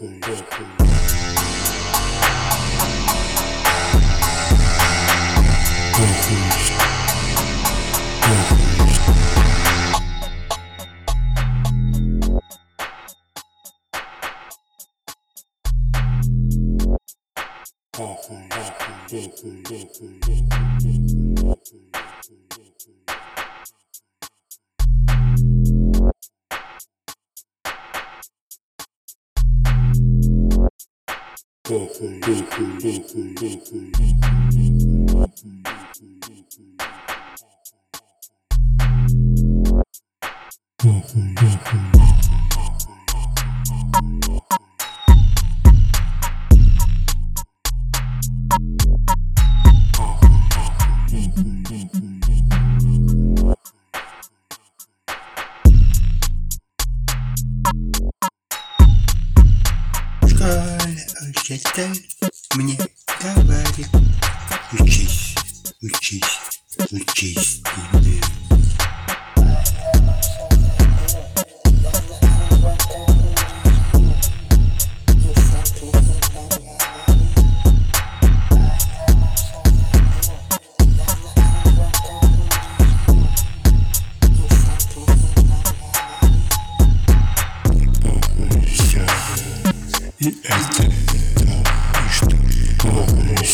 Dolphins. Dolphins. Dolphins. Dolphins. Mm-hmm. Учитель мне говорит, учись, учись, учись, студент.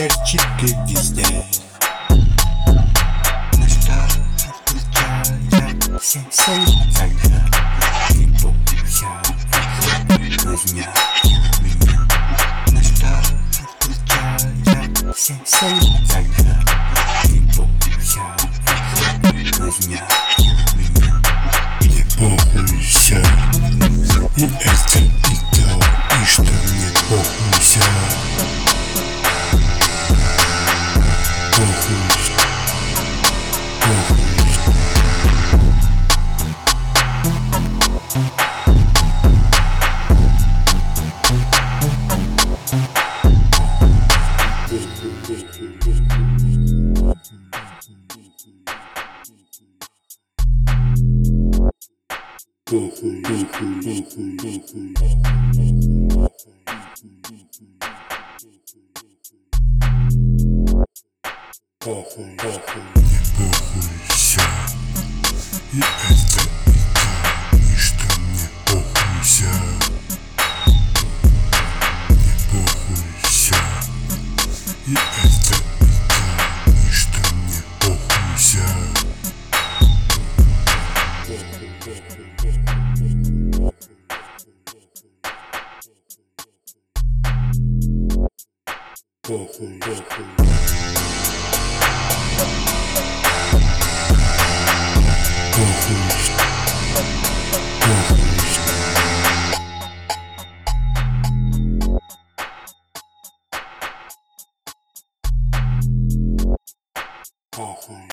картинки Дисней Всем салют тогда Ты на Возня меня На что отвечаю Всем салют тогда Ты помнишься Возня похуй, похуй, похуй, похуй. Похуй, похуй, не похуй, все. И это oh, welcome.